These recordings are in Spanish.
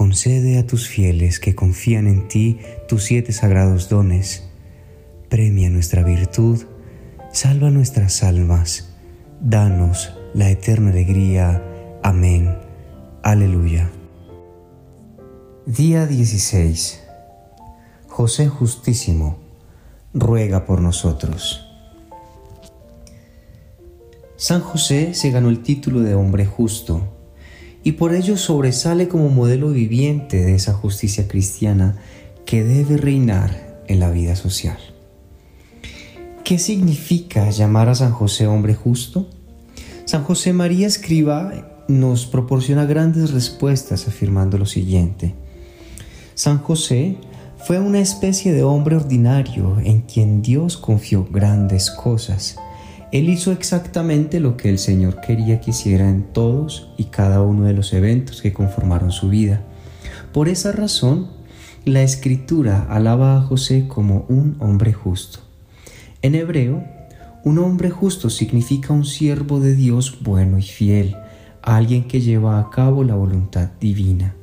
Concede a tus fieles que confían en ti tus siete sagrados dones. Premia nuestra virtud, salva nuestras almas, danos la eterna alegría. Amén. Aleluya. Día 16. José Justísimo, ruega por nosotros. San José se ganó el título de hombre justo y por ello sobresale como modelo viviente de esa justicia cristiana que debe reinar en la vida social. ¿Qué significa llamar a San José hombre justo? San José María Escriba nos proporciona grandes respuestas afirmando lo siguiente. San José fue una especie de hombre ordinario en quien Dios confió grandes cosas él hizo exactamente lo que el Señor quería que hiciera en todos y cada uno de los eventos que conformaron su vida. Por esa razón, la escritura alaba a José como un hombre justo. En hebreo, un hombre justo significa un siervo de Dios bueno y fiel, alguien que lleva a cabo la voluntad divina,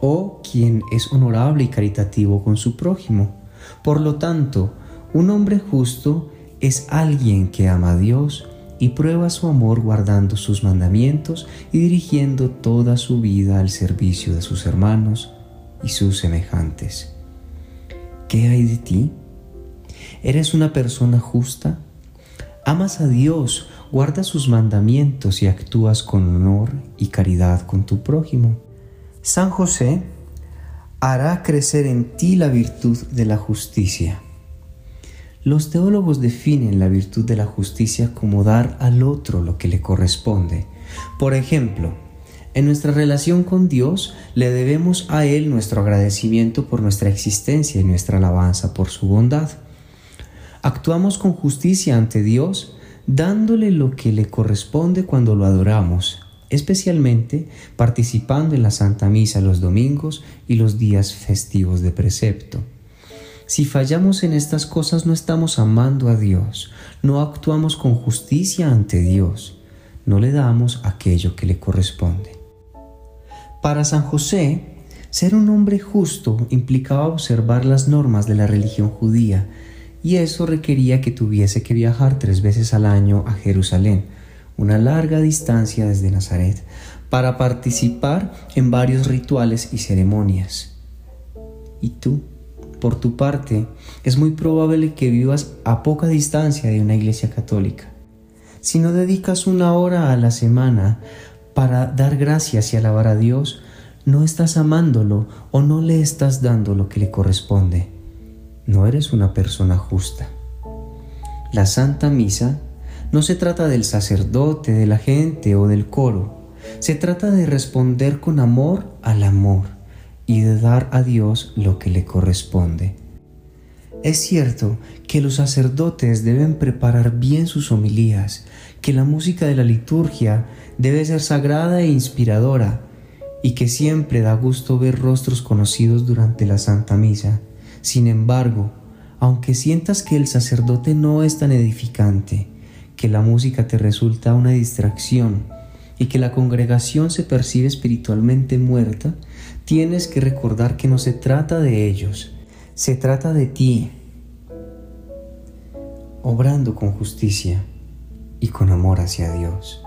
o quien es honorable y caritativo con su prójimo. Por lo tanto, un hombre justo es alguien que ama a Dios y prueba su amor guardando sus mandamientos y dirigiendo toda su vida al servicio de sus hermanos y sus semejantes. ¿Qué hay de ti? ¿Eres una persona justa? ¿Amas a Dios, guardas sus mandamientos y actúas con honor y caridad con tu prójimo? San José hará crecer en ti la virtud de la justicia los teólogos definen la virtud de la justicia como dar al otro lo que le corresponde. Por ejemplo, en nuestra relación con Dios le debemos a Él nuestro agradecimiento por nuestra existencia y nuestra alabanza por su bondad. Actuamos con justicia ante Dios dándole lo que le corresponde cuando lo adoramos, especialmente participando en la Santa Misa los domingos y los días festivos de precepto. Si fallamos en estas cosas no estamos amando a Dios, no actuamos con justicia ante Dios, no le damos aquello que le corresponde. Para San José, ser un hombre justo implicaba observar las normas de la religión judía y eso requería que tuviese que viajar tres veces al año a Jerusalén, una larga distancia desde Nazaret, para participar en varios rituales y ceremonias. ¿Y tú? Por tu parte, es muy probable que vivas a poca distancia de una iglesia católica. Si no dedicas una hora a la semana para dar gracias y alabar a Dios, no estás amándolo o no le estás dando lo que le corresponde. No eres una persona justa. La Santa Misa no se trata del sacerdote, de la gente o del coro. Se trata de responder con amor al amor y de dar a Dios lo que le corresponde. Es cierto que los sacerdotes deben preparar bien sus homilías, que la música de la liturgia debe ser sagrada e inspiradora, y que siempre da gusto ver rostros conocidos durante la Santa Misa. Sin embargo, aunque sientas que el sacerdote no es tan edificante, que la música te resulta una distracción y que la congregación se percibe espiritualmente muerta, tienes que recordar que no se trata de ellos, se trata de ti, obrando con justicia y con amor hacia Dios.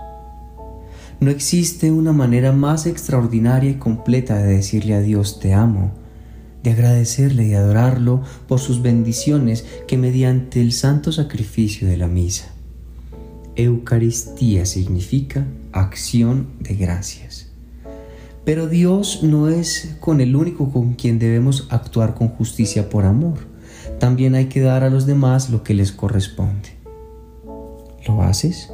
No existe una manera más extraordinaria y completa de decirle a Dios te amo, de agradecerle y adorarlo por sus bendiciones que mediante el santo sacrificio de la misa. Eucaristía significa acción de gracias. Pero Dios no es con el único con quien debemos actuar con justicia por amor. También hay que dar a los demás lo que les corresponde. ¿Lo haces?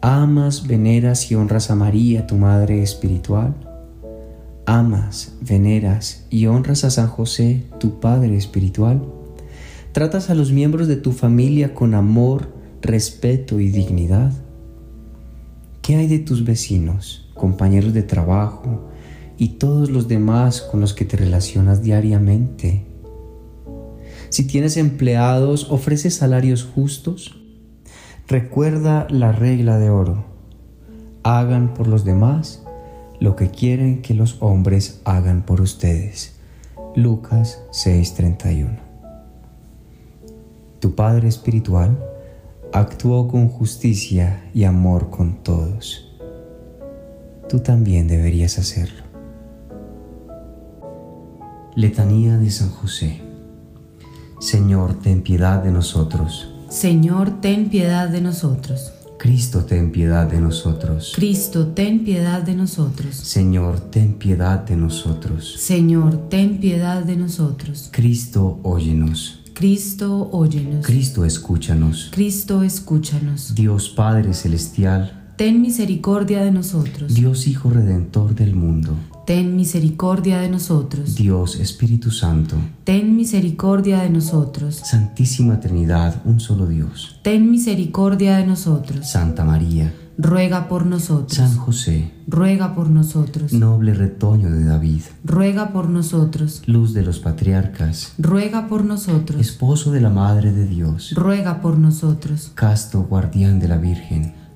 ¿Amas, veneras y honras a María, tu Madre espiritual? ¿Amas, veneras y honras a San José, tu Padre espiritual? ¿Tratas a los miembros de tu familia con amor, respeto y dignidad? ¿Qué hay de tus vecinos, compañeros de trabajo y todos los demás con los que te relacionas diariamente? Si tienes empleados, ¿ofreces salarios justos? Recuerda la regla de oro. Hagan por los demás lo que quieren que los hombres hagan por ustedes. Lucas 6:31. Tu Padre Espiritual actuó con justicia y amor con todos. Tú también deberías hacerlo. Letanía de San José. Señor, ten piedad de nosotros. Señor, ten piedad de nosotros. Cristo, ten piedad de nosotros. Cristo, ten piedad de nosotros. Señor, ten piedad de nosotros. Señor, ten piedad de nosotros. Cristo, óyenos. Cristo, óyenos. Cristo, escúchanos. Cristo, escúchanos. Dios Padre Celestial, ten misericordia de nosotros. Dios Hijo Redentor del mundo, ten misericordia de nosotros. Dios Espíritu Santo, ten misericordia de nosotros. Santísima Trinidad, un solo Dios, ten misericordia de nosotros. Santa María, ruega por nosotros. San José, ruega por nosotros. Noble retoño de David, ruega por nosotros. Luz de los patriarcas, ruega por nosotros. Esposo de la Madre de Dios, ruega por nosotros. Casto guardián de la Virgen,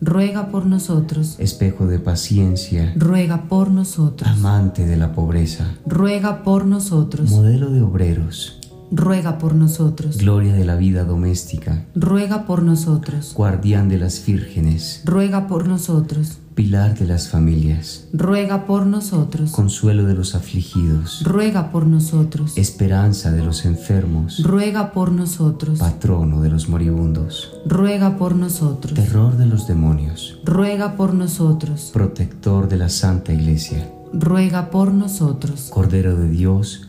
ruega por nosotros. Espejo de paciencia, ruega por nosotros. Amante de la pobreza, ruega por nosotros. Modelo de obreros, ruega por nosotros. Gloria de la vida doméstica, ruega por nosotros. Guardián de las vírgenes, ruega por nosotros. Pilar de las familias, ruega por nosotros. Consuelo de los afligidos, ruega por nosotros. Esperanza de los enfermos, ruega por nosotros. Patrono de los moribundos, ruega por nosotros. Terror de los demonios, ruega por nosotros. Protector de la Santa Iglesia, ruega por nosotros. Cordero de Dios,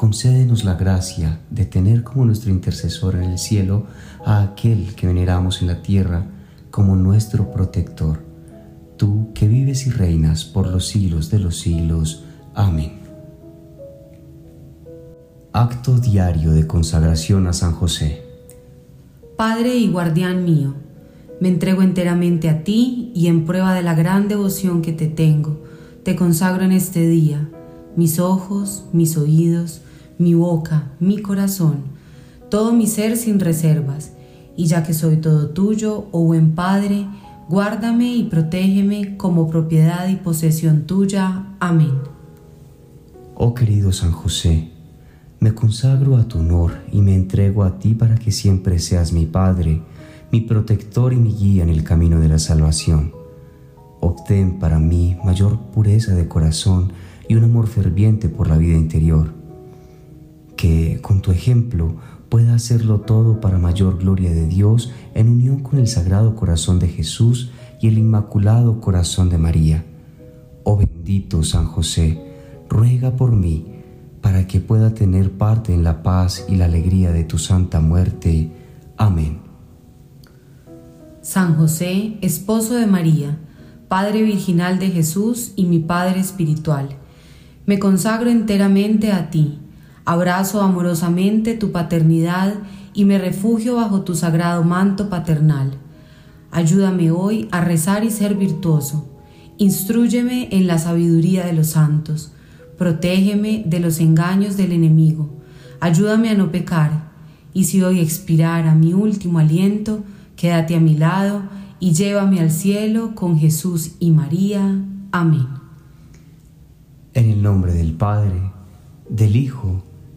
concédenos la gracia de tener como nuestro intercesor en el cielo a aquel que veneramos en la tierra como nuestro protector. Tú que vives y reinas por los siglos de los siglos. Amén. Acto diario de consagración a San José. Padre y guardián mío, me entrego enteramente a ti y en prueba de la gran devoción que te tengo, te consagro en este día mis ojos, mis oídos, mi boca, mi corazón, todo mi ser sin reservas, y ya que soy todo tuyo, oh buen Padre, guárdame y protégeme como propiedad y posesión tuya. Amén. Oh querido San José, me consagro a tu honor y me entrego a ti para que siempre seas mi Padre, mi protector y mi guía en el camino de la salvación. Obtén para mí mayor pureza de corazón y un amor ferviente por la vida interior. Que con tu ejemplo pueda hacerlo todo para mayor gloria de Dios en unión con el Sagrado Corazón de Jesús y el Inmaculado Corazón de María. Oh bendito San José, ruega por mí, para que pueda tener parte en la paz y la alegría de tu santa muerte. Amén. San José, esposo de María, Padre Virginal de Jesús y mi Padre Espiritual, me consagro enteramente a ti, abrazo amorosamente tu paternidad y me refugio bajo tu sagrado manto paternal. Ayúdame hoy a rezar y ser virtuoso. Instrúyeme en la sabiduría de los santos. Protégeme de los engaños del enemigo. Ayúdame a no pecar. Y si hoy expirara mi último aliento, quédate a mi lado y llévame al cielo con Jesús y María. Amén. En el nombre del Padre, del Hijo